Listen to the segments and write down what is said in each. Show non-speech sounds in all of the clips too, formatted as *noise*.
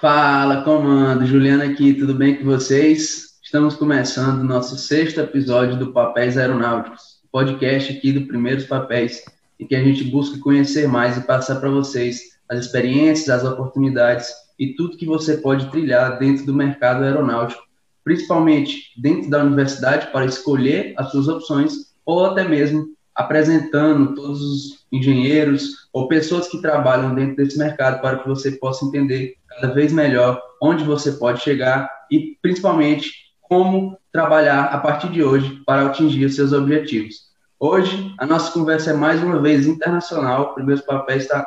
Fala, comando. Juliana aqui, tudo bem com vocês? Estamos começando nosso sexto episódio do Papéis Aeronáuticos, podcast aqui do Primeiros Papéis, em que a gente busca conhecer mais e passar para vocês as experiências, as oportunidades e tudo que você pode trilhar dentro do mercado aeronáutico, principalmente dentro da universidade para escolher as suas opções ou até mesmo apresentando todos os engenheiros ou pessoas que trabalham dentro desse mercado para que você possa entender cada vez melhor onde você pode chegar e principalmente como trabalhar a partir de hoje para atingir os seus objetivos. Hoje a nossa conversa é mais uma vez internacional, o Primeiros Papéis está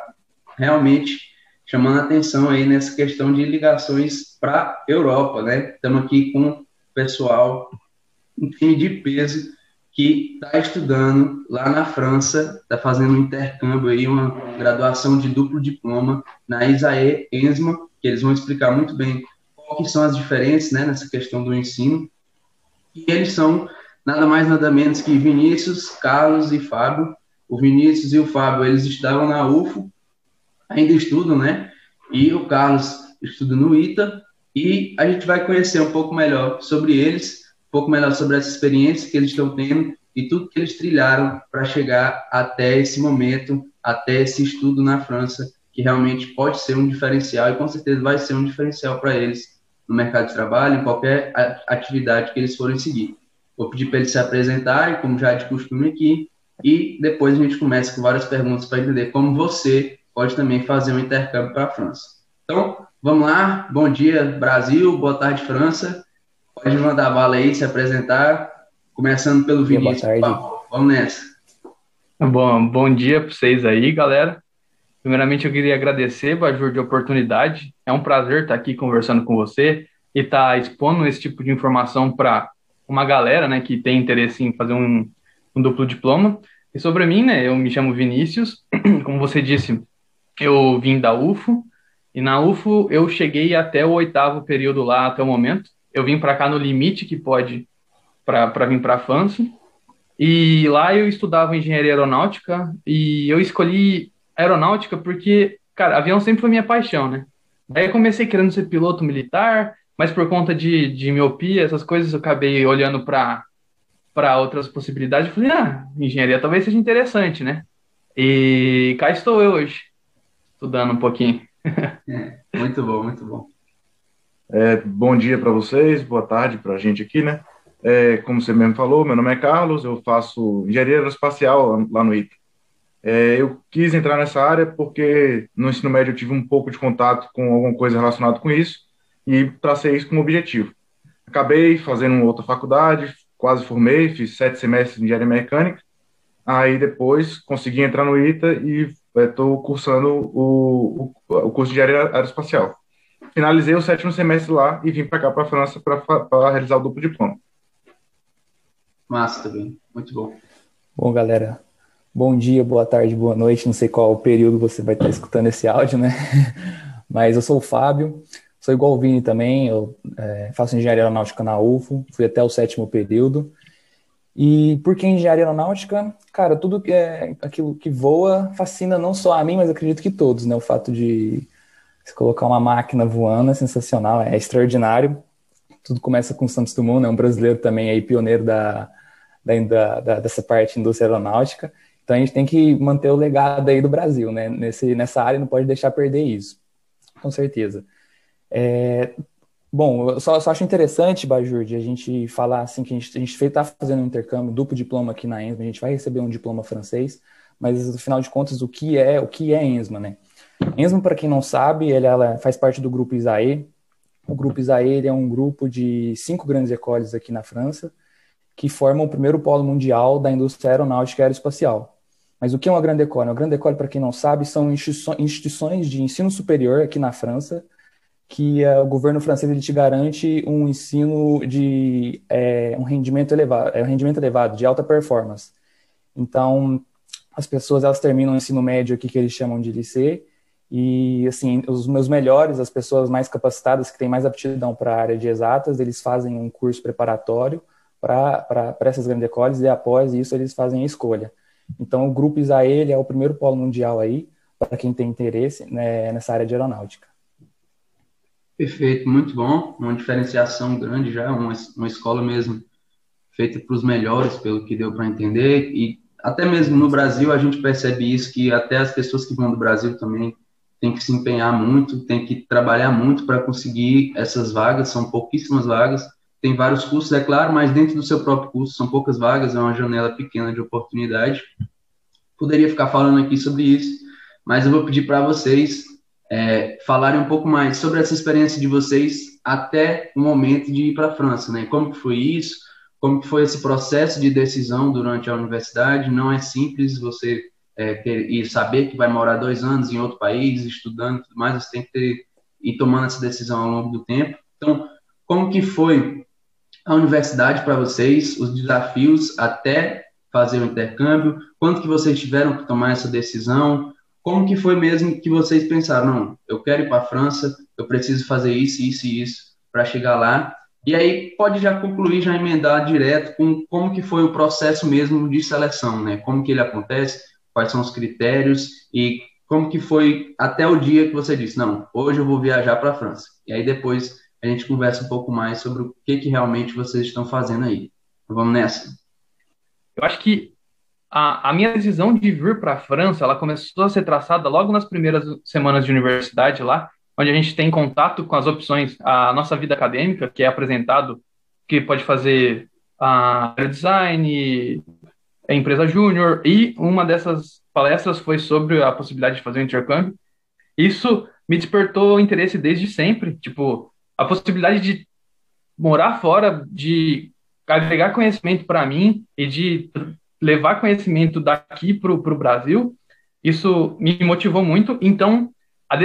realmente chamando atenção aí nessa questão de ligações para Europa, né? Estamos aqui com pessoal, um time de peso que está estudando lá na França, está fazendo um intercâmbio aí, uma graduação de duplo diploma na Isae Ensma, que eles vão explicar muito bem quais são as diferenças né, nessa questão do ensino. E eles são nada mais nada menos que Vinícius, Carlos e Fábio. O Vinícius e o Fábio, eles estudavam na UFO, ainda estudam, né? E o Carlos estuda no ITA, e a gente vai conhecer um pouco melhor sobre eles, um pouco melhor sobre essa experiência que eles estão tendo e tudo que eles trilharam para chegar até esse momento, até esse estudo na França, que realmente pode ser um diferencial e com certeza vai ser um diferencial para eles no mercado de trabalho, em qualquer atividade que eles forem seguir. Vou pedir para eles se apresentarem, como já é de costume aqui, e depois a gente começa com várias perguntas para entender como você pode também fazer um intercâmbio para a França. Então, vamos lá. Bom dia, Brasil. Boa tarde, França. Pode mandar bala aí, se apresentar. Começando pelo Vinícius. Boa tarde. Vamos nessa. Bom, bom dia para vocês aí, galera. Primeiramente, eu queria agradecer, Bajur, de oportunidade. É um prazer estar aqui conversando com você e estar expondo esse tipo de informação para uma galera né, que tem interesse em fazer um, um duplo diploma. E sobre mim, né, eu me chamo Vinícius. *clears throat* Como você disse, eu vim da UFO. E na UFO eu cheguei até o oitavo período lá, até o momento. Eu vim para cá no limite que pode para vir para a França. E lá eu estudava engenharia aeronáutica e eu escolhi aeronáutica porque, cara, avião sempre foi minha paixão, né? Daí eu comecei querendo ser piloto militar, mas por conta de, de miopia, essas coisas, eu acabei olhando para para outras possibilidades. Eu falei, ah, engenharia talvez seja interessante, né? E cá estou eu hoje, estudando um pouquinho. É, muito bom, muito bom. É, bom dia para vocês, boa tarde para a gente aqui, né? É, como você mesmo falou, meu nome é Carlos, eu faço engenharia aeroespacial lá no ITA. É, eu quis entrar nessa área porque no ensino médio eu tive um pouco de contato com alguma coisa relacionada com isso e tracei isso como objetivo. Acabei fazendo outra faculdade, quase formei, fiz sete semestres de engenharia mecânica. Aí depois consegui entrar no ITA e estou é, cursando o, o, o, curso de engenharia aeroespacial. Finalizei o sétimo semestre lá e vim para cá, para a França, para realizar o duplo diploma. Massa também, muito bom. Bom, galera, bom dia, boa tarde, boa noite. Não sei qual período você vai estar escutando esse áudio, né? *laughs* Mas eu sou o Fábio, sou igual o Vini também, eu é, faço engenharia aeronáutica na UFO, fui até o sétimo período. E por que engenharia aeronáutica? Cara, tudo que é aquilo que voa fascina não só a mim, mas acredito que todos, né? O fato de se colocar uma máquina voando é sensacional, é extraordinário. Tudo começa com o Santos Dumont, né? Um brasileiro também aí pioneiro da, da, da, dessa parte de indústria aeronáutica. Então a gente tem que manter o legado aí do Brasil, né? Nesse, nessa área não pode deixar perder isso, com certeza. É, bom, eu só, só, acho interessante, Bajur, de a gente falar assim que a gente, está fazendo um intercâmbio, duplo diploma aqui na ENSMA, a gente vai receber um diploma francês, mas afinal de contas, o que é o que é ENSMA, né? ENSMA, para quem não sabe, ele, ela faz parte do grupo ISAE. O grupo ISAE é um grupo de cinco grandes écoles aqui na França, que formam o primeiro polo mundial da indústria aeronáutica e aeroespacial. Mas o que é uma grande école? Uma grande école, para quem não sabe, são instituições de ensino superior aqui na França, que uh, o governo francês ele te garante um ensino de é, um rendimento elevado, é um rendimento elevado, de alta performance. Então, as pessoas elas terminam o ensino médio aqui que eles chamam de lycée e assim, os meus melhores, as pessoas mais capacitadas que têm mais aptidão para a área de exatas, eles fazem um curso preparatório para essas grandes écoles e após isso eles fazem a escolha. Então, o Grupo ISAE é o primeiro polo mundial aí, para quem tem interesse né, nessa área de aeronáutica. Perfeito, muito bom. Uma diferenciação grande já, uma, uma escola mesmo feita para os melhores, pelo que deu para entender. E até mesmo no Brasil a gente percebe isso, que até as pessoas que vão do Brasil também têm que se empenhar muito, têm que trabalhar muito para conseguir essas vagas, são pouquíssimas vagas. Tem vários cursos, é claro, mas dentro do seu próprio curso são poucas vagas, é uma janela pequena de oportunidade. Poderia ficar falando aqui sobre isso, mas eu vou pedir para vocês é, falarem um pouco mais sobre essa experiência de vocês até o momento de ir para a França, né? Como que foi isso? Como que foi esse processo de decisão durante a universidade? Não é simples você é, ter, e saber que vai morar dois anos em outro país, estudando e tudo mais, você tem que ter, ir tomando essa decisão ao longo do tempo. Então, como que foi a universidade para vocês, os desafios até fazer o intercâmbio, quanto que vocês tiveram que tomar essa decisão, como que foi mesmo que vocês pensaram, não, eu quero ir para a França, eu preciso fazer isso, isso e isso para chegar lá. E aí pode já concluir, já emendar direto com como que foi o processo mesmo de seleção, né? Como que ele acontece, quais são os critérios e como que foi até o dia que você disse, não, hoje eu vou viajar para a França. E aí depois a gente conversa um pouco mais sobre o que que realmente vocês estão fazendo aí. Então, vamos nessa. Eu acho que a, a minha decisão de vir para a França, ela começou a ser traçada logo nas primeiras semanas de universidade lá, onde a gente tem contato com as opções, a nossa vida acadêmica, que é apresentado, que pode fazer a design, a empresa júnior, e uma dessas palestras foi sobre a possibilidade de fazer um intercâmbio. Isso me despertou interesse desde sempre, tipo, a possibilidade de morar fora, de agregar conhecimento para mim e de levar conhecimento daqui para o Brasil, isso me motivou muito. Então,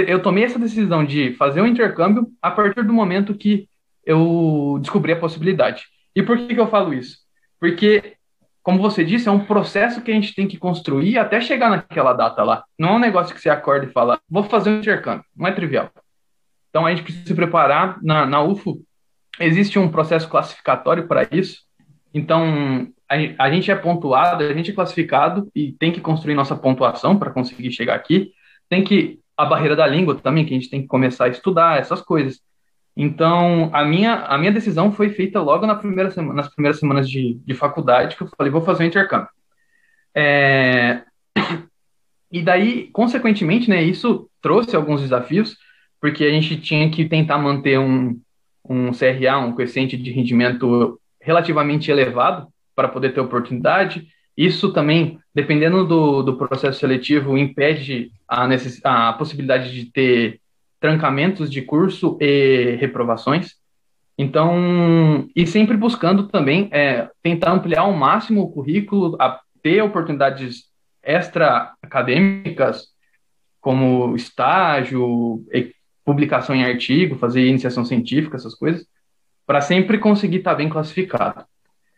eu tomei essa decisão de fazer um intercâmbio a partir do momento que eu descobri a possibilidade. E por que, que eu falo isso? Porque, como você disse, é um processo que a gente tem que construir até chegar naquela data lá. Não é um negócio que você acorda e fala, vou fazer um intercâmbio. Não é trivial. Então, a gente precisa se preparar. Na, na UFO, existe um processo classificatório para isso. Então, a, gente é pontuado, a gente é classificado e tem que construir nossa pontuação para conseguir chegar aqui. Tem que a barreira da língua também, que a gente tem que começar a estudar essas coisas. Então, a minha, a minha decisão foi feita logo na primeira semana, nas primeiras semanas de, de faculdade, que eu falei, vou fazer um intercâmbio. É... *coughs* E daí, consequentemente, né, isso trouxe alguns desafios, porque a gente tinha que tentar manter um, um CRA, um coeficiente de rendimento relativamente elevado, para poder ter oportunidade. Isso também, dependendo do, do processo seletivo, impede a, necess, a possibilidade de ter trancamentos de curso e reprovações. Então, e sempre buscando também é, tentar ampliar ao máximo o currículo, a ter oportunidades extra-acadêmicas, como estágio, publicação em artigo, fazer iniciação científica, essas coisas, para sempre conseguir estar tá bem classificado.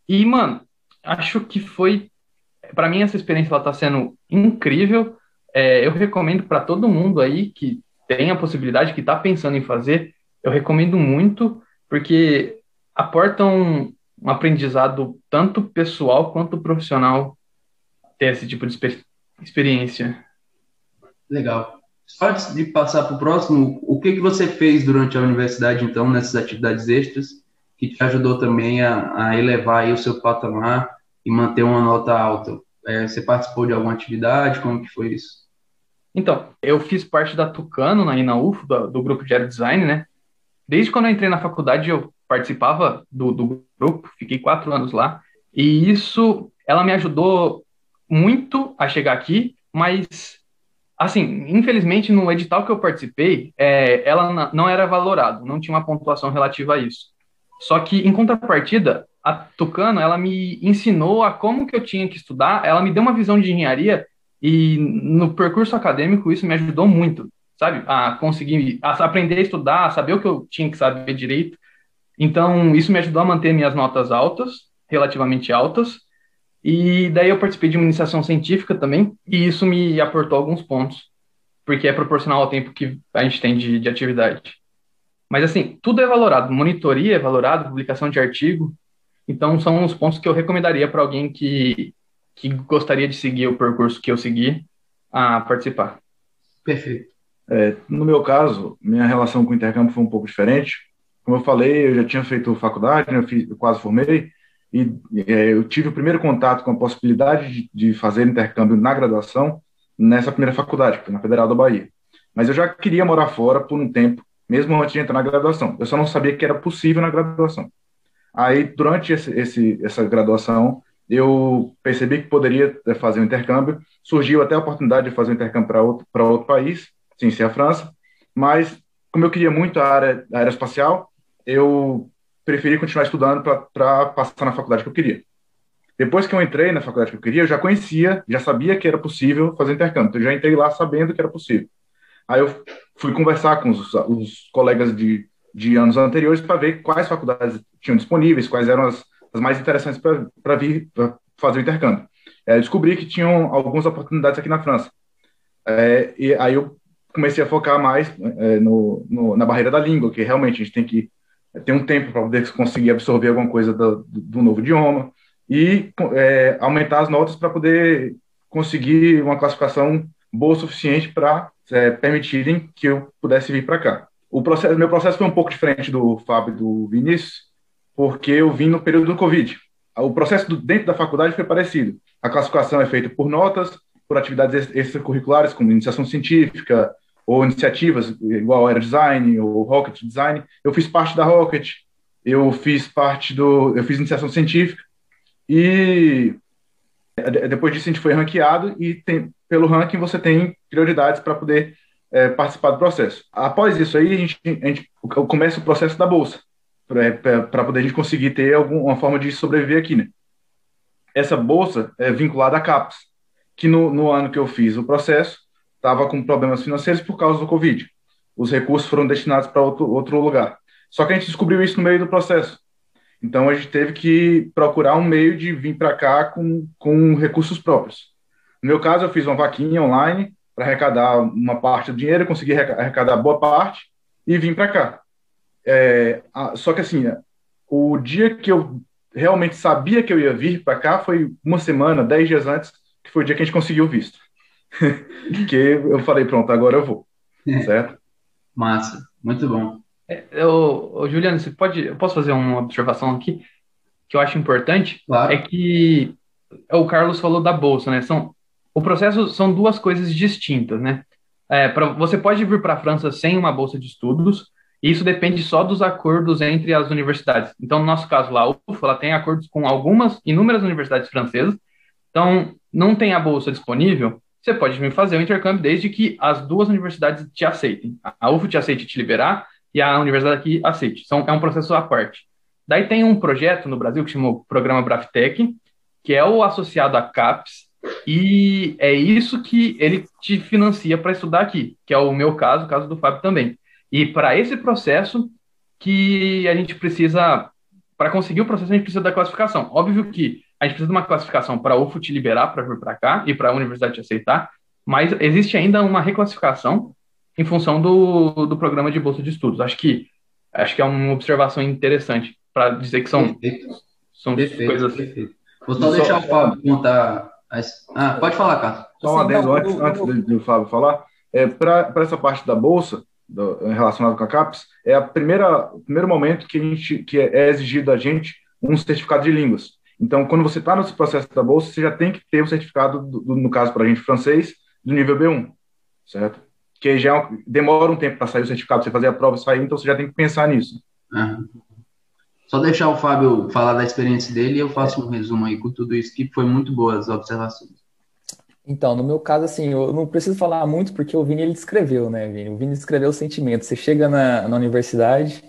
E, mano, acho que foi, para mim essa experiência está sendo incrível. É, eu recomendo para todo mundo aí que tem a possibilidade, que está pensando em fazer, eu recomendo muito, porque aporta um, aprendizado tanto pessoal quanto profissional ter esse tipo de exper experiência. Legal. Antes de passar para o próximo, o que, que você fez durante a universidade, então, nessas atividades extras, que te ajudou também a, a elevar o seu patamar e manter uma nota alta? É, você participou de alguma atividade? Como que foi isso? Então, eu fiz parte da Tucano, aí na UFO, do, do grupo de Design, né? Desde quando eu entrei na faculdade, eu participava do, do grupo, fiquei quatro anos lá, e isso, ela me ajudou muito a chegar aqui, mas, assim, infelizmente, no edital que eu participei, é, ela não era valorado, não tinha uma pontuação relativa a isso. Só que, em contrapartida, a Tucano, ela me ensinou a como que eu tinha que estudar, ela me deu uma visão de engenharia e no percurso acadêmico isso me ajudou muito, sabe? A conseguir a aprender a estudar, a saber o que eu tinha que saber direito. Então, isso me ajudou a manter minhas notas altas, relativamente altas. E daí eu participei de uma iniciação científica também, e isso me aportou alguns pontos, porque é proporcional ao tempo que a gente tem de, de atividade. Mas, assim, tudo é valorado. Monitoria é valorado, publicação de artigo. Então, são os pontos que eu recomendaria para alguém que, que gostaria de seguir o percurso que eu segui a participar. Perfeito. É, no meu caso, minha relação com o intercâmbio foi um pouco diferente. Como eu falei, eu já tinha feito faculdade, né, eu, fiz, eu quase formei, e é, eu tive o primeiro contato com a possibilidade de, de, fazer intercâmbio na graduação nessa primeira faculdade, na Federal da Bahia. Mas eu já queria morar fora por um tempo, mesmo antes de entrar na graduação. Eu só não sabia que era possível na graduação. Aí, durante esse, esse, essa graduação, eu percebi que poderia é, fazer um intercâmbio. Surgiu até a oportunidade de fazer um intercâmbio para outro, outro país, sem ser a França, mas como eu queria muito a área, a área espacial, eu preferi continuar estudando para passar na faculdade que eu queria. Depois que eu entrei na faculdade que eu queria, eu já conhecia, já sabia que era possível fazer intercâmbio. Então, eu já entrei lá sabendo que era possível. Aí eu fui conversar com os, os colegas de, de anos anteriores para ver quais faculdades tinham disponíveis, quais eram as, as mais interessantes para vir pra fazer o intercâmbio. É, descobri que tinham algumas oportunidades aqui na França. É, e aí eu comecei a focar mais é, no, no, na barreira da língua, que realmente a gente tem que ter um tempo para poder conseguir absorver alguma coisa do, do novo idioma e é, aumentar as notas para poder conseguir uma classificação boa o suficiente para é, permitirem que eu pudesse vir para cá. O processo, meu processo foi um pouco diferente do Fábio e do Vinícius, porque eu vim no período do Covid. O processo do, dentro da faculdade foi parecido. A classificação é feita por notas, por atividades extracurriculares, como iniciação científica, ou iniciativas, igual era design, ou rocket design. Eu fiz parte da Rocket, eu fiz parte do. Eu fiz iniciação científica, e depois disso a gente foi ranqueado, e tem, pelo ranking você tem prioridades para poder é, participar do processo. Após isso aí, a gente, a gente começa o processo da bolsa para poder a gente conseguir ter alguma forma de sobreviver aqui, né? Essa bolsa é vinculada à CAPES, que no, no ano que eu fiz o processo, estava com problemas financeiros por causa do Covid. Os recursos foram destinados para outro, outro lugar. Só que a gente descobriu isso no meio do processo. Então a gente teve que procurar um meio de vir para cá com, com recursos próprios. No meu caso, eu fiz uma vaquinha online para arrecadar uma parte do dinheiro, consegui arrecadar boa parte e vim para cá. É, só que assim, o dia que eu realmente sabia que eu ia vir para cá foi uma semana, dez dias antes, que foi o dia que a gente conseguiu o visto. *laughs* que eu falei, pronto, agora eu vou. É. Certo? Massa, muito bom. É, eu, Juliano, você pode, eu posso fazer uma observação aqui que eu acho importante? Claro. É que o Carlos falou da bolsa, né? São, o processo são duas coisas distintas, né? É, pra, você pode vir para a França sem uma bolsa de estudos, e isso depende só dos acordos entre as universidades. Então, no nosso caso lá, a UFA ela tem acordos com algumas, inúmeras universidades francesas. Então, não tem a bolsa disponível, você pode vir fazer o intercâmbio desde que as duas universidades te aceitem. A UFA te aceite te liberar e a universidade aqui aceite. Então, é um processo à parte. Daí tem um projeto no Brasil que chama o Programa Braftec, que é o associado à CAPES, e é isso que ele te financia para estudar aqui, que é o meu caso, o caso do Fábio também. E para esse processo que a gente precisa, para conseguir o processo, a gente precisa da classificação. Óbvio que a gente precisa de uma classificação para a UFO te liberar para vir para cá e para a universidade te aceitar, mas existe ainda uma reclassificação em função do, do programa de bolsa de estudos. Acho que acho que é uma observação interessante para dizer que são, perfeito. são perfeito, coisas. Perfeito. Vou só, só deixar o Fábio contar. As... Ah, pode falar, Carlos. Só um adendo antes, antes do Fábio falar. É, para essa parte da bolsa, do, relacionado com a CAPES, é a primeira, o primeiro momento que, a gente, que é exigido da gente um certificado de línguas. Então, quando você está nesse processo da bolsa, você já tem que ter o certificado, do, do, no caso para a gente francês, do nível B1, certo? Que já é demora um tempo para sair o certificado, você fazer a prova e sair, então você já tem que pensar nisso. Uhum. Só deixar o Fábio falar da experiência dele e eu faço um resumo aí com tudo isso, que foi muito boa as observações. Então, no meu caso, assim, eu não preciso falar muito porque o Vini ele descreveu, né, Vini? O Vini descreveu o sentimento. Você chega na, na universidade,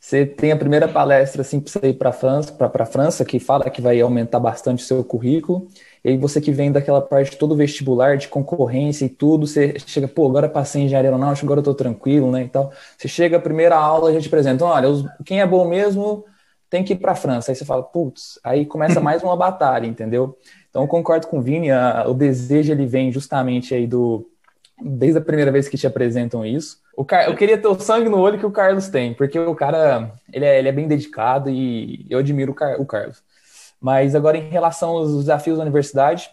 você tem a primeira palestra, assim, para ir para a França, para França, que fala que vai aumentar bastante o seu currículo. E aí você que vem daquela parte todo vestibular, de concorrência e tudo, você chega, pô, agora passei em engenharia aeronáutica, agora eu tô tranquilo, né, e tal. Você chega, a primeira aula, a gente apresenta, olha, os, quem é bom mesmo tem que ir para a França. Aí você fala, putz, aí começa mais uma batalha, entendeu? Então, concordo com o Vini, a, o desejo ele vem justamente aí do. Desde a primeira vez que te apresentam isso. O Car... Eu queria ter o sangue no olho que o Carlos tem, porque o cara ele é, ele é bem dedicado e eu admiro o, Car... o Carlos. Mas agora, em relação aos desafios da universidade,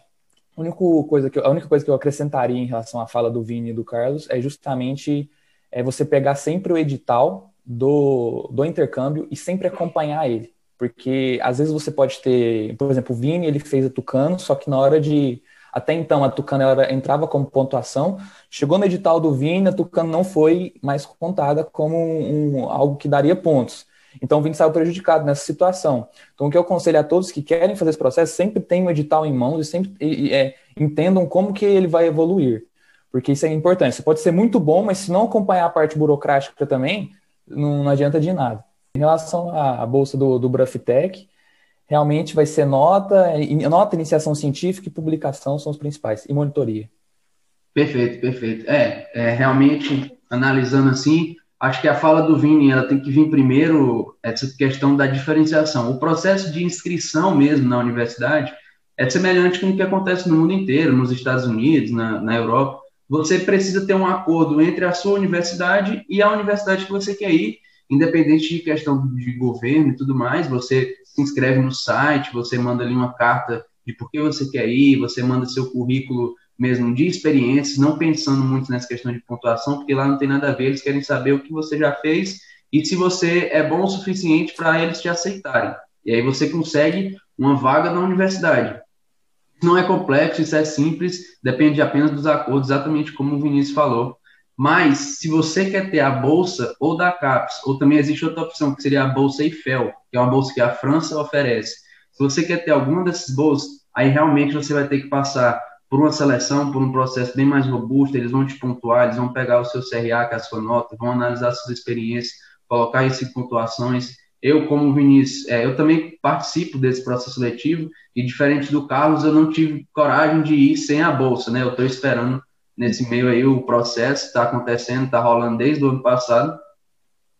A única coisa que eu, a única coisa que eu acrescentaria em relação à fala do Vini e do Carlos é justamente é você pegar sempre o edital do, do intercâmbio e sempre acompanhar ele. Porque às vezes você pode ter, por exemplo, o Vini, ele fez a Tucano, só que na hora de. Até então a Tucano ela entrava como pontuação, chegou no edital do Vini, a Tucano não foi mais contada como um, algo que daria pontos. Então o Vini saiu prejudicado nessa situação. Então o que eu aconselho a todos que querem fazer esse processo, sempre tenham um edital em mãos e sempre e, é, entendam como que ele vai evoluir. Porque isso é importante. Você pode ser muito bom, mas se não acompanhar a parte burocrática também, não, não adianta de nada. Em relação à bolsa do, do Braftec, realmente vai ser nota, nota, iniciação científica e publicação são os principais, e monitoria. Perfeito, perfeito. É, é realmente, analisando assim, acho que a fala do Vini, ela tem que vir primeiro, essa questão da diferenciação. O processo de inscrição mesmo na universidade é semelhante com o que acontece no mundo inteiro, nos Estados Unidos, na, na Europa. Você precisa ter um acordo entre a sua universidade e a universidade que você quer ir, independente de questão de governo e tudo mais, você se inscreve no site, você manda ali uma carta de por que você quer ir, você manda seu currículo mesmo de experiências, não pensando muito nessa questão de pontuação, porque lá não tem nada a ver, eles querem saber o que você já fez e se você é bom o suficiente para eles te aceitarem. E aí você consegue uma vaga na universidade. Não é complexo, isso é simples, depende apenas dos acordos, exatamente como o Vinícius falou. Mas, se você quer ter a bolsa ou da CAPES, ou também existe outra opção, que seria a bolsa Eiffel, que é uma bolsa que a França oferece. Se você quer ter alguma dessas bolsas, aí realmente você vai ter que passar por uma seleção, por um processo bem mais robusto, eles vão te pontuar, eles vão pegar o seu CRA, que é a sua nota, vão analisar suas experiências, colocar isso em pontuações. Eu, como Vinícius, é, eu também participo desse processo seletivo, e diferente do Carlos, eu não tive coragem de ir sem a bolsa, né? Eu estou esperando nesse meio aí o processo está acontecendo, está rolando desde o ano passado,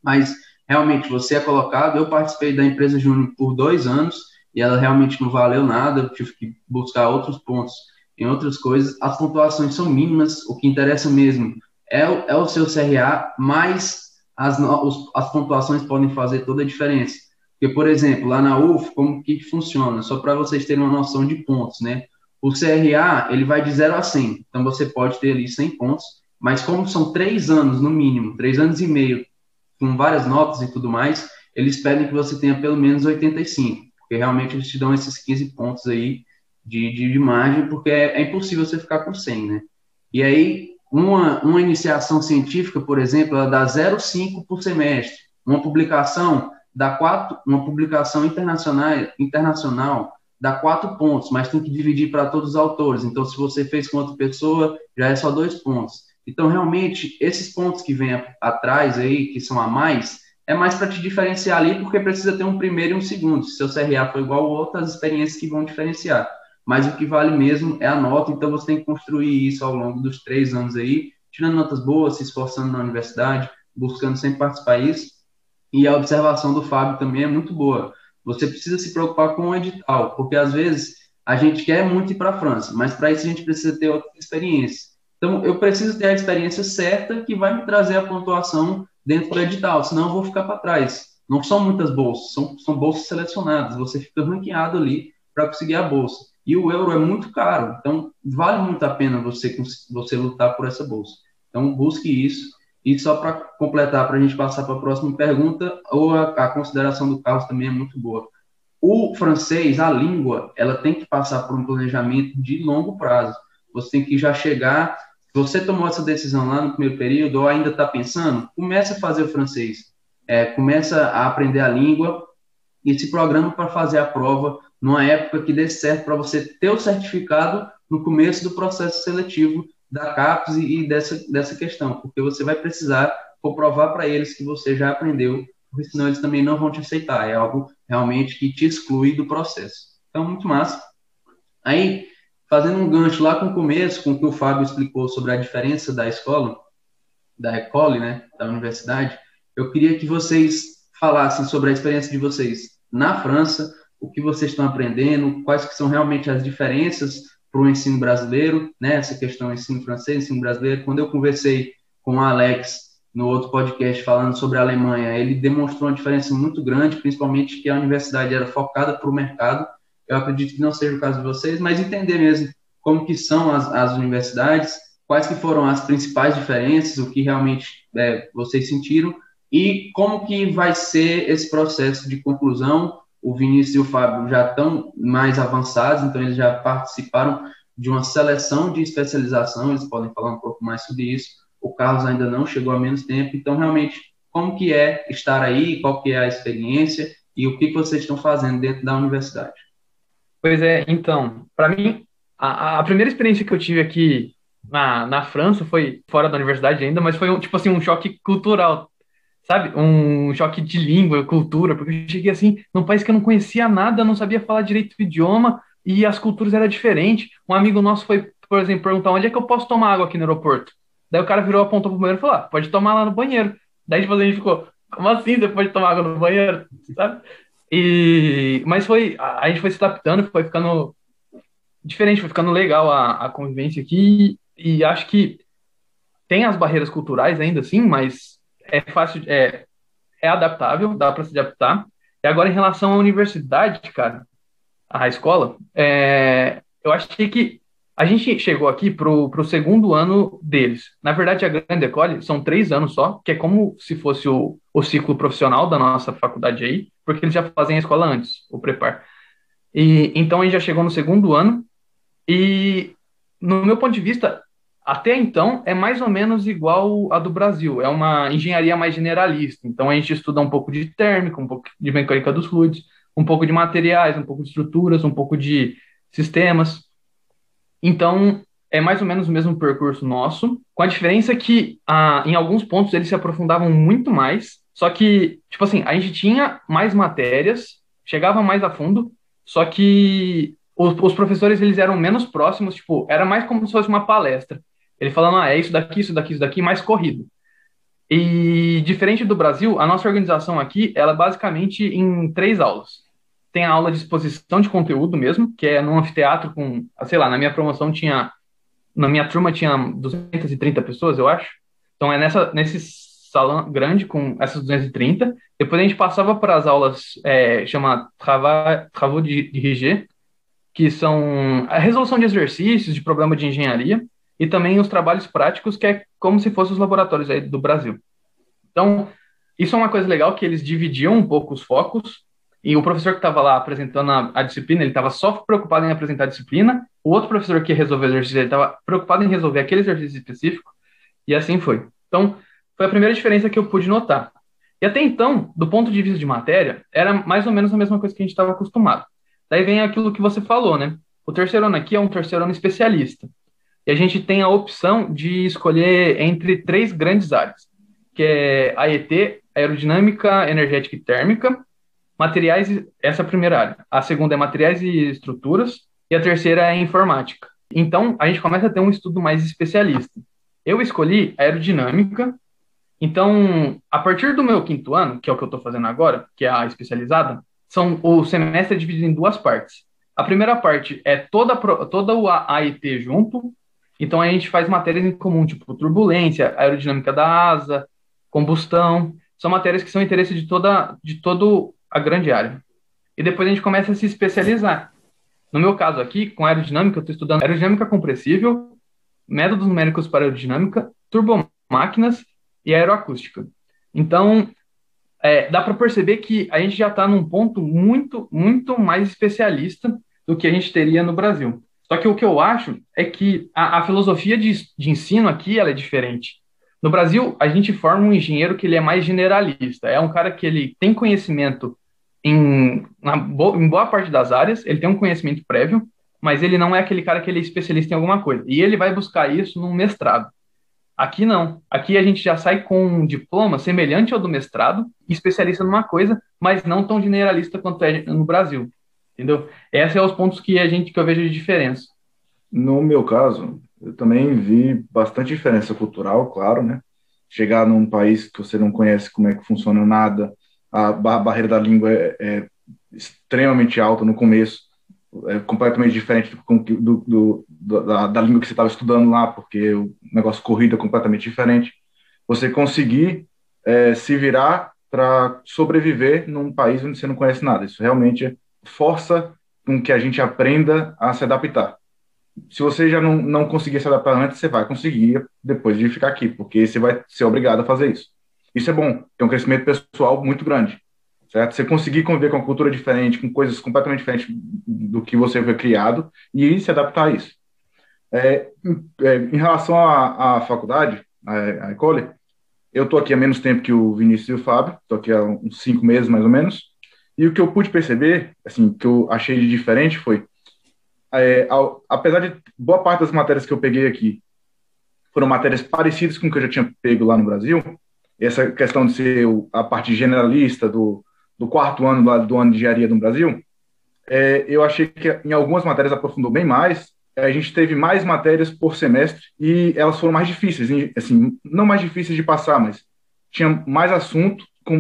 mas realmente você é colocado. Eu participei da empresa Júnior por dois anos e ela realmente não valeu nada, eu tive que buscar outros pontos em outras coisas. As pontuações são mínimas, o que interessa mesmo é o, é o seu CRA, mas as, os, as pontuações podem fazer toda a diferença. Porque, por exemplo, lá na UF, como que funciona? Só para vocês terem uma noção de pontos, né? O CRA, ele vai de 0 a 100, então você pode ter ali 100 pontos, mas como são três anos no mínimo, três anos e meio, com várias notas e tudo mais, eles pedem que você tenha pelo menos 85, porque realmente eles te dão esses 15 pontos aí de, de, de margem, porque é, é, impossível você ficar com 100, né? E aí, uma, uma iniciação científica, por exemplo, ela dá 0,5 por semestre. Uma publicação dá quatro, uma publicação internacional, internacional dá quatro pontos, mas tem que dividir para todos os autores. Então, se você fez com outra pessoa, já é só dois pontos. Então, realmente, esses pontos que vêm atrás aí, que são a mais, é mais para te diferenciar ali, porque precisa ter um primeiro e um segundo. Se seu CRA for igual ao outro, as experiências que vão diferenciar. Mas o que vale mesmo é a nota, então você tem que construir isso ao longo dos três anos aí, tirando notas boas, se esforçando na universidade, buscando sempre participar disso. E a observação do Fábio também é muito boa você precisa se preocupar com o edital, porque às vezes a gente quer muito ir para a França, mas para isso a gente precisa ter outra experiência. Então, eu preciso ter a experiência certa que vai me trazer a pontuação dentro do edital, senão eu vou ficar para trás. Não são muitas bolsas, são, são bolsas selecionadas, você fica ranqueado ali para conseguir a bolsa. E o euro é muito caro, então vale muito a pena você, você lutar por essa bolsa. Então, busque isso e só para completar, para a gente passar para a próxima pergunta, ou a, a, consideração do Carlos também é muito boa. O francês, a língua, ela tem que passar por um planejamento de longo prazo. Você tem que já chegar. Você tomou essa decisão lá no primeiro período, ou ainda está pensando, comece a fazer o francês. É, começa a aprender a língua e se programa para fazer a prova numa época que dê certo para você ter o certificado no começo do processo seletivo da CAPES e, dessa, dessa questão, porque você vai precisar comprovar para eles que você já aprendeu, porque senão eles também não vão te aceitar. É algo realmente que te exclui do processo. Então, muito massa. Aí, fazendo um gancho lá com o começo, com o que o Fábio explicou sobre a diferença da escola, da Ecole, né, da universidade, eu queria que vocês falassem sobre a experiência de vocês na França, o que vocês estão aprendendo, quais que são realmente as diferenças para o ensino brasileiro, né? Essa questão ensino francês, ensino brasileiro. Quando eu conversei com o Alex no outro podcast falando sobre a Alemanha, ele demonstrou uma diferença muito grande, principalmente que a universidade era focada para o mercado. Eu acredito que não seja o caso de vocês, mas entender mesmo como que são as, as universidades, quais que foram as principais diferenças, o que realmente é, vocês sentiram e como que vai ser esse processo de conclusão. O Vinícius e o Fábio já estão mais avançados, então eles já participaram de uma seleção de especialização, eles podem falar um pouco mais sobre isso. O Carlos ainda não chegou há menos tempo, então realmente como que é estar aí, qual que é a experiência e o que vocês estão fazendo dentro da universidade. Pois é, então, para mim, a, a, primeira experiência que eu tive aqui na, na França foi fora da universidade ainda, mas foi tipo assim, um choque cultural, sabe? Um choque de língua, cultura, porque eu cheguei assim, num país que eu não conhecia nada, não sabia falar direito o idioma e as culturas eram diferentes. Um amigo nosso foi, por exemplo, perguntar onde é que eu posso tomar água aqui no aeroporto. Daí o cara virou, apontou pro banheiro e falou: ah, pode tomar lá no banheiro. Daí tipo, a gente ficou, como assim você pode tomar água no banheiro? Sabe? E, mas foi, a, a gente foi se adaptando, foi ficando diferente, foi ficando legal a, a convivência aqui. E acho que tem as barreiras culturais ainda assim, mas é fácil, é, é adaptável, dá para se adaptar. E agora, em relação à universidade, cara, a escola, é, eu achei que a gente chegou aqui para o segundo ano deles. Na verdade, a Grande École são três anos só, que é como se fosse o, o ciclo profissional da nossa faculdade aí, porque eles já fazem a escola antes, o prepar. E então a gente já chegou no segundo ano e no meu ponto de vista, até então é mais ou menos igual a do Brasil. É uma engenharia mais generalista. Então a gente estuda um pouco de térmica, um pouco de mecânica dos fluidos, um pouco de materiais, um pouco de estruturas, um pouco de sistemas. Então, é mais ou menos o mesmo percurso nosso, com a diferença que ah, em alguns pontos eles se aprofundavam muito mais, só que, tipo assim, a gente tinha mais matérias, chegava mais a fundo, só que os, os professores eles eram menos próximos, tipo, era mais como se fosse uma palestra. Ele falando, ah, é isso daqui, isso daqui, isso daqui, mais corrido. E diferente do Brasil, a nossa organização aqui, ela é basicamente em três aulas tem a aula de exposição de conteúdo mesmo, que é num anfiteatro com, sei lá, na minha promoção tinha, na minha turma tinha 230 pessoas, eu acho. Então é nessa, nesse salão grande com essas 230. Depois a gente passava para as aulas, é, chama Travaux de, de RG, que são a resolução de exercícios, de problema de engenharia, e também os trabalhos práticos, que é como se fossem os laboratórios aí do Brasil. Então, isso é uma coisa legal, que eles dividiam um pouco os focos, e o professor que estava lá apresentando a, a disciplina, ele estava só preocupado em apresentar a disciplina, o outro professor que ia resolver o exercício, ele estava preocupado em resolver aquele exercício específico, e assim foi. Então, foi a primeira diferença que eu pude notar. E até então, do ponto de vista de matéria, era mais ou menos a mesma coisa que a gente estava acostumado. Daí vem aquilo que você falou, né? O terceiro ano aqui é um terceiro ano especialista. E a gente tem a opção de escolher entre três grandes áreas, que é AET, aerodinâmica, energética e térmica, materiais, essa é a primeira área. A segunda é materiais e estruturas, e a terceira é informática. Então, a gente começa a ter um estudo mais especialista. Eu escolhi aerodinâmica, então, a partir do meu quinto ano, que é o que eu estou fazendo agora, que é a especializada, são o semestre é dividido em duas partes. A primeira parte é toda, toda o AIT junto, então a gente faz matérias em comum, tipo turbulência, aerodinâmica da asa, combustão, são matérias que são interesse de toda de todo a grande área. E depois a gente começa a se especializar. No meu caso aqui, com aerodinâmica, eu estou estudando aerodinâmica compressível, métodos numéricos para aerodinâmica, turbomáquinas e aeroacústica. Então, é, dá para perceber que a gente já está num ponto muito, muito mais especialista do que a gente teria no Brasil. Só que o que eu acho é que a, a filosofia de, de ensino aqui ela é diferente. No Brasil, a gente forma um engenheiro que ele é mais generalista. É um cara que ele tem conhecimento em, na, em boa parte das áreas, ele tem um conhecimento prévio, mas ele não é aquele cara que ele é especialista em alguma coisa. E ele vai buscar isso num mestrado. Aqui não. Aqui a gente já sai com um diploma semelhante ao do mestrado, especialista numa coisa, mas não tão generalista quanto é no Brasil. Entendeu? Esses são os pontos que a gente que eu vejo de diferença. No meu caso, eu também vi bastante diferença cultural, claro, né? Chegar num país que você não conhece como é que funciona nada, a barreira da língua é, é extremamente alta no começo, é completamente diferente do, do, do da, da, língua que você estava estudando lá, porque o negócio corrido é completamente diferente. Você conseguir é, se virar para sobreviver num país onde você não conhece nada. Isso realmente força com que a gente aprenda a se adaptar. se você já não, não conseguir se adaptar antes, você vai conseguir depois de ficar aqui, porque você vai ser obrigado a fazer isso. Isso é bom, tem um crescimento pessoal muito grande, certo? Você conseguir conviver com uma cultura diferente, com coisas completamente diferentes do que você foi criado e se adaptar a isso. É, é, em relação à, à faculdade, a Ecole, eu estou aqui há menos tempo que o Vinícius e o Fábio, estou aqui há uns cinco meses mais ou menos, e o que eu pude perceber, assim, que eu achei de diferente foi, é, ao, apesar de boa parte das matérias que eu peguei aqui foram matérias parecidas com o que eu já tinha pego lá no Brasil, essa questão de ser a parte generalista do, do quarto ano do, do ano de engenharia no Brasil, é, eu achei que em algumas matérias aprofundou bem mais. A gente teve mais matérias por semestre e elas foram mais difíceis, assim, não mais difíceis de passar, mas tinha mais assunto com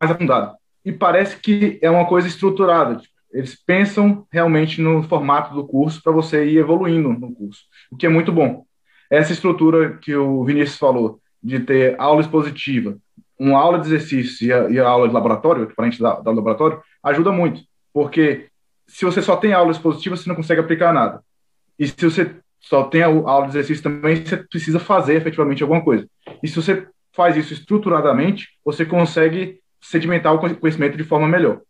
mais aprofundado. E parece que é uma coisa estruturada. Tipo, eles pensam realmente no formato do curso para você ir evoluindo no curso, o que é muito bom. Essa estrutura que o Vinícius falou, de ter aula expositiva, uma aula de exercício e a, e a aula de laboratório, equivalente da, da laboratório, ajuda muito, porque se você só tem aula expositiva, você não consegue aplicar nada. E se você só tem a aula de exercício também, você precisa fazer efetivamente alguma coisa. E se você faz isso estruturadamente, você consegue sedimentar o conhecimento de forma melhor.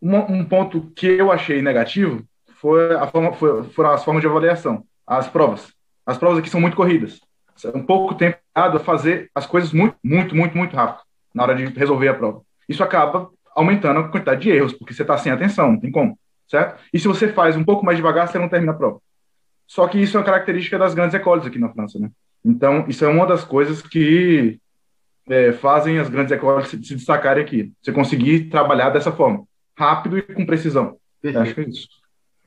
Um, um ponto que eu achei negativo foi a forma, foi, foram as formas de avaliação, as provas. As provas aqui são muito corridas um pouco tempo a fazer as coisas muito, muito, muito, muito rápido na hora de resolver a prova. Isso acaba aumentando a quantidade de erros, porque você está sem atenção, não tem como, certo? E se você faz um pouco mais devagar, você não termina a prova. Só que isso é uma característica das grandes escolas aqui na França, né? Então, isso é uma das coisas que é, fazem as grandes escolas se, se destacarem aqui. Você conseguir trabalhar dessa forma, rápido e com precisão. Perfeito. Acho que é isso.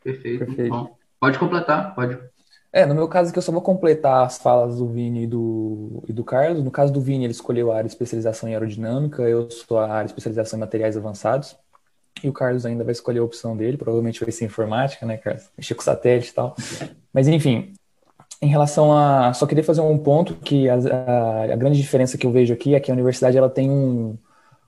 Perfeito. Perfeito. Pode completar, pode. É, no meu caso aqui eu só vou completar as falas do Vini e do, e do Carlos. No caso do Vini, ele escolheu a área de especialização em aerodinâmica, eu sou a área de especialização em materiais avançados. E o Carlos ainda vai escolher a opção dele, provavelmente vai ser informática, né, Carlos? Mexer com satélite e tal. Mas enfim, em relação a. Só queria fazer um ponto que a, a, a grande diferença que eu vejo aqui é que a universidade ela tem um,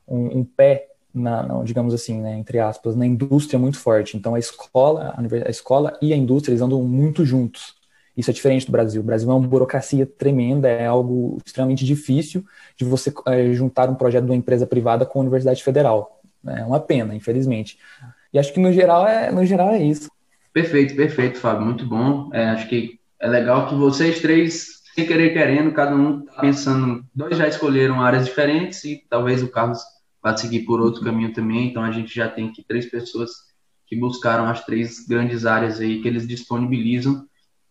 um, um pé na, digamos assim, né, entre aspas, na indústria muito forte. Então a escola, a, a escola e a indústria eles andam muito juntos. Isso é diferente do Brasil. O Brasil é uma burocracia tremenda, é algo extremamente difícil de você é, juntar um projeto de uma empresa privada com a Universidade Federal. É uma pena, infelizmente. E acho que no geral é, no geral é isso. Perfeito, perfeito, Fábio. Muito bom. É, acho que é legal que vocês três, sem querer querendo, cada um tá pensando. Dois já escolheram áreas diferentes e talvez o Carlos vá seguir por outro caminho também. Então a gente já tem aqui três pessoas que buscaram as três grandes áreas aí que eles disponibilizam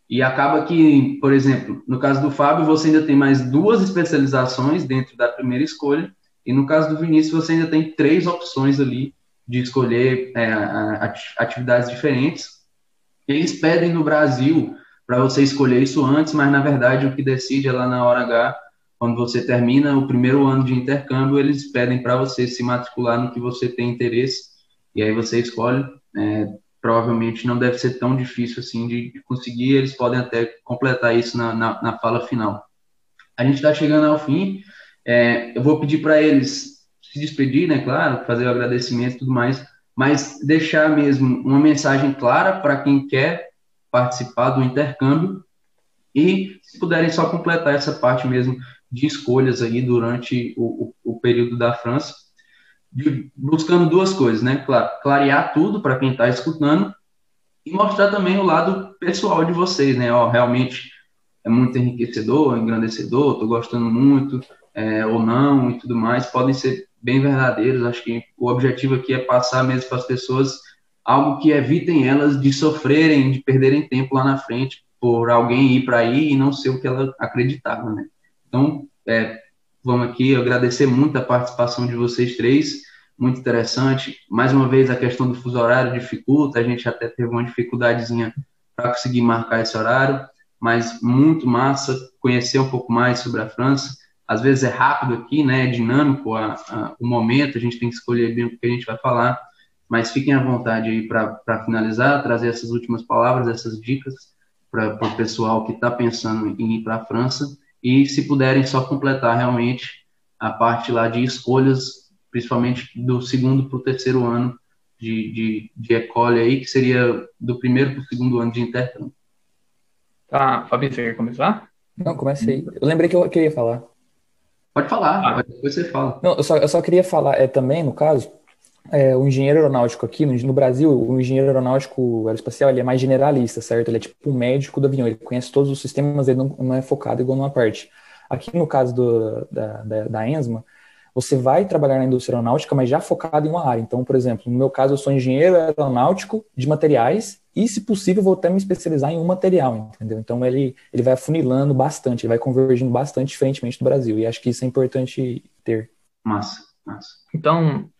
e acaba que, por exemplo, no caso do Fábio, você ainda tem mais duas especializações dentro da primeira escolha, e no caso do Vinícius, você ainda tem três opções ali de escolher é, atividades diferentes. Eles pedem no Brasil para você escolher isso antes, mas na verdade o que decide é lá na hora H, quando você termina o primeiro ano de intercâmbio, eles pedem para você se matricular no que você tem interesse, e aí você escolhe. É, provavelmente não deve ser tão difícil assim de, conseguir, eles podem até completar isso na, na, na fala final. A gente está chegando ao fim, é, eu vou pedir para eles se despedir, né, claro, fazer o agradecimento e tudo mais, mas deixar mesmo uma mensagem clara para quem quer participar do intercâmbio e se puderem só completar essa parte mesmo de escolhas aí durante o, o, o período da França, buscando duas coisas, né? Clarear tudo para quem está escutando e mostrar também o lado pessoal de vocês, né? Ó, realmente é muito enriquecedor, engrandecedor, estou gostando muito, é, ou não, e tudo mais. Podem ser bem verdadeiros. Acho que o objetivo aqui é passar mesmo para as pessoas algo que evitem elas de sofrerem, de perderem tempo lá na frente por alguém ir para aí e não ser o que ela acreditava, né? Então, é, Vamos aqui agradecer muito a participação de vocês três, muito interessante. Mais uma vez, a questão do fuso horário dificulta, a gente até teve uma dificuldadezinha para conseguir marcar esse horário, mas muito massa conhecer um pouco mais sobre a França. Às vezes é rápido aqui, né? É dinâmico a, a, o momento, a gente tem que escolher bem o que a gente vai falar, mas fiquem à vontade aí para finalizar, trazer essas últimas palavras, essas dicas para o pessoal que está pensando em ir para a França e se puderem só completar realmente a parte lá de escolhas, principalmente do segundo para o terceiro ano de, de, de ecole aí, que seria do primeiro para o segundo ano de intercâmbio. Tá, Fabi, você quer começar? Não, comecei. Eu lembrei que eu queria falar. Pode falar, ah. depois você fala. Não, eu só, eu só queria falar é, também, no caso, é, o engenheiro aeronáutico aqui, no, no, Brasil, o engenheiro aeronáutico aeroespacial, ele é mais generalista, certo? Ele é tipo um médico do avião, ele conhece todos os sistemas, mas ele não, não é focado igual numa parte. Aqui no caso do, da, da, da você vai trabalhar na indústria aeronáutica, mas já focado em uma área. Então, por exemplo, no meu caso, eu sou engenheiro aeronáutico de materiais e, se possível, vou até me especializar em um material, entendeu? Então, ele, ele vai afunilando bastante, ele vai convergindo bastante diferentemente do Brasil. E acho que isso é importante ter. Massa, massa. Então,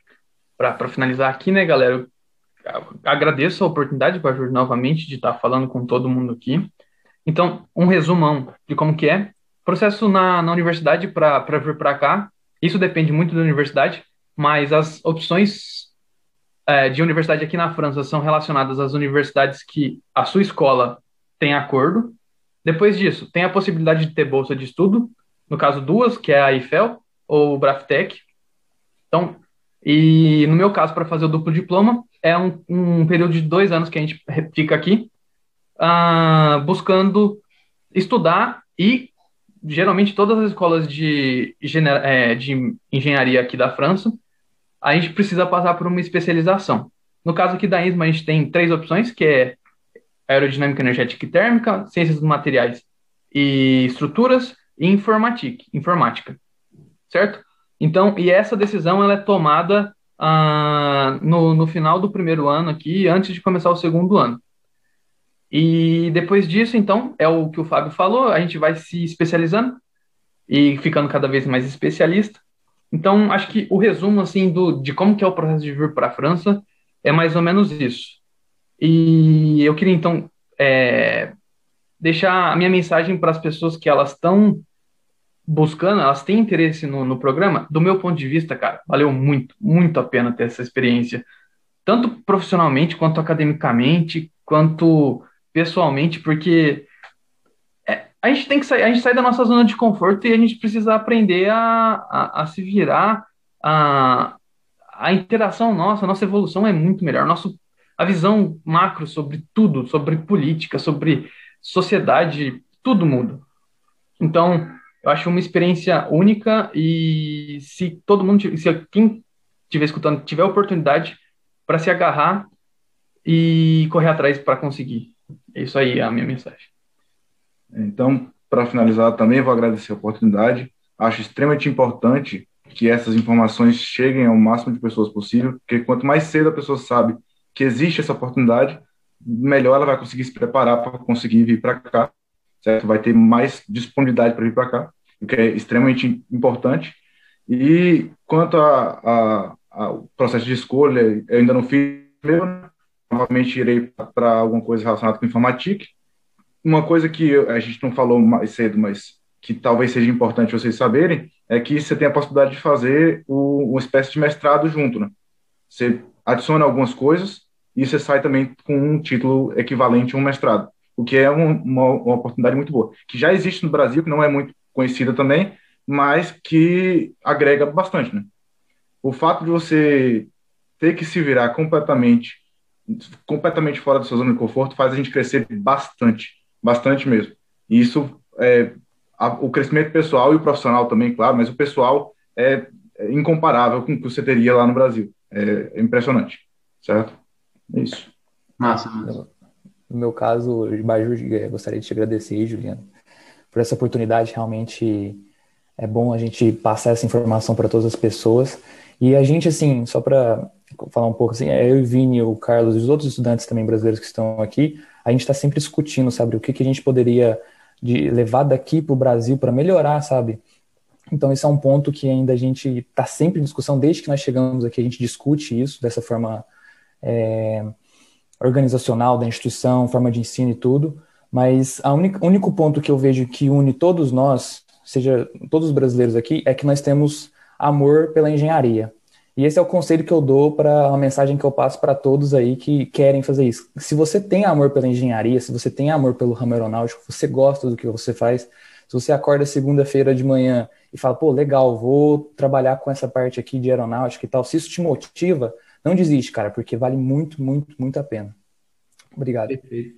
para finalizar aqui, né, galera, agradeço a oportunidade, Bajur, novamente, de estar falando com todo mundo aqui. Então, um resumão de como que é. Processo na, na universidade para vir para cá, isso depende muito da universidade, mas as opções é, de universidade aqui na França são relacionadas às universidades que a sua escola tem acordo. Depois disso, tem a possibilidade de ter bolsa de estudo, no caso duas, que é a IFEL ou o Braftec. Então, e no meu caso, para fazer o duplo diploma, é um, um, período de dois anos que a gente fica aqui, uh, buscando estudar e geralmente todas as escolas de, é, de engenharia aqui da França, a gente precisa passar por uma especialização. No caso aqui da ISMA, a gente tem três opções, que é aerodinâmica energética e térmica, ciências dos materiais e estruturas e informática certo? Então, e essa decisão ela é tomada ah, no, no final do primeiro ano aqui, antes de começar o segundo ano. E depois disso, então, é o que o Fábio falou, a gente vai se especializando e ficando cada vez mais especialista. Então, acho que o resumo, assim, do, de como que é o processo de vir para a França é mais ou menos isso. E eu queria, então, é, deixar a minha mensagem para as pessoas que elas estão buscando, elas têm interesse no, no programa. Do meu ponto de vista, cara, valeu muito, muito a pena ter essa experiência. Tanto profissionalmente, quanto academicamente, quanto pessoalmente, porque é, a gente tem que sair, a gente sai da nossa zona de conforto e a gente precisa aprender a, a, a se virar, a, a interação nossa, a nossa evolução é muito melhor. Nosso, a visão macro sobre tudo, sobre política, sobre sociedade, tudo muda. Então, eu acho uma experiência única e se todo mundo, se quem estiver escutando tiver oportunidade para se agarrar e correr atrás para conseguir. É isso aí, é a minha mensagem. Então, para finalizar, também vou agradecer a oportunidade. Acho extremamente importante que essas informações cheguem ao máximo de pessoas possível, porque quanto mais cedo a pessoa sabe que existe essa oportunidade, melhor ela vai conseguir se preparar para conseguir vir para cá, certo? Vai ter mais disponibilidade para vir para cá, o que é extremamente importante. E quanto ao processo de escolha, eu ainda não fiz, né? provavelmente irei para alguma coisa relacionada com informática. Uma coisa que a gente não falou mais cedo, mas que talvez seja importante vocês saberem, é que você tem a possibilidade de fazer o, uma espécie de mestrado junto, né? Você adiciona algumas coisas e você sai também com um título equivalente a um mestrado, o que é um, uma, uma oportunidade muito boa, que já existe no Brasil, que não é muito conhecida também, mas que agrega bastante, né? O fato de você ter que se virar completamente completamente fora da sua zona de conforto faz a gente crescer bastante, bastante mesmo. E isso é a, o crescimento pessoal e o profissional também, claro, mas o pessoal é, é incomparável com o que você teria lá no Brasil. É, é impressionante, certo? É isso. Massa. No meu caso, Baju, gostaria de te agradecer, Juliano, por essa oportunidade. Realmente é bom a gente passar essa informação para todas as pessoas. E a gente, assim, só para falar um pouco assim, é eu e Vini, o Carlos e os outros estudantes também brasileiros que estão aqui, a gente está sempre discutindo, sabe, o que, que a gente poderia de levar daqui para o Brasil para melhorar, sabe? Então, esse é um ponto que ainda a gente está sempre em discussão, desde que nós chegamos aqui, a gente discute isso dessa forma é, organizacional da instituição, forma de ensino e tudo, mas o único ponto que eu vejo que une todos nós, seja todos os brasileiros aqui, é que nós temos amor pela engenharia. E esse é o conselho que eu dou para uma mensagem que eu passo para todos aí que querem fazer isso. Se você tem amor pela engenharia, se você tem amor pelo ramo aeronáutico, você gosta do que você faz, se você acorda segunda-feira de manhã e fala, pô, legal, vou trabalhar com essa parte aqui de aeronáutica e tal, se isso te motiva, não desiste, cara, porque vale muito, muito, muito a pena. Obrigado. Perfeito.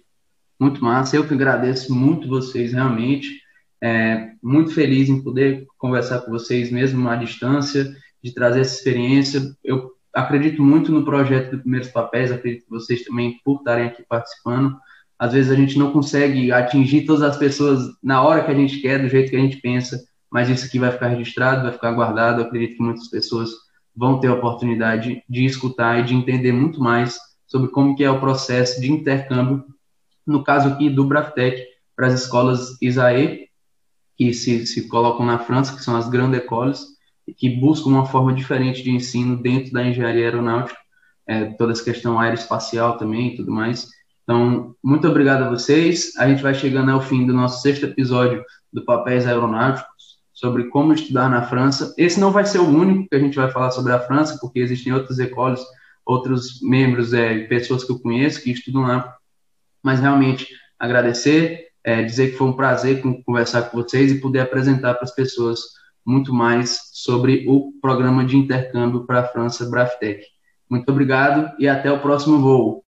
muito massa. Eu que agradeço muito vocês, realmente. É, muito feliz em poder conversar com vocês mesmo à distância, de trazer essa experiência. Eu acredito muito no projeto do Primeiros Papéis, acredito que vocês também, por estarem aqui participando. Às vezes a gente não consegue atingir todas as pessoas na hora que a gente quer, do jeito que a gente pensa, mas isso aqui vai ficar registrado, vai ficar guardado. Eu acredito que muitas pessoas vão ter a oportunidade de escutar e de entender muito mais sobre como que é o processo de intercâmbio, no caso aqui do Braftec, para as escolas ISAE, que se, se colocam na França, que são as grandes écoles, que buscam uma forma diferente de ensino dentro da engenharia aeronáutica, é, toda essa questão aeroespacial também e tudo mais. Então, muito obrigado a vocês. A gente vai chegando ao fim do nosso sexto episódio do Papéis Aeronáuticos, sobre como estudar na França. Esse não vai ser o único que a gente vai falar sobre a França, porque existem outras escolas, outros membros, é, pessoas que eu conheço que estudam lá. Mas realmente agradecer, é, dizer que foi um prazer conversar com vocês e poder apresentar para as pessoas muito mais sobre o programa de intercâmbio para a França Braftec. Muito obrigado e até o próximo voo.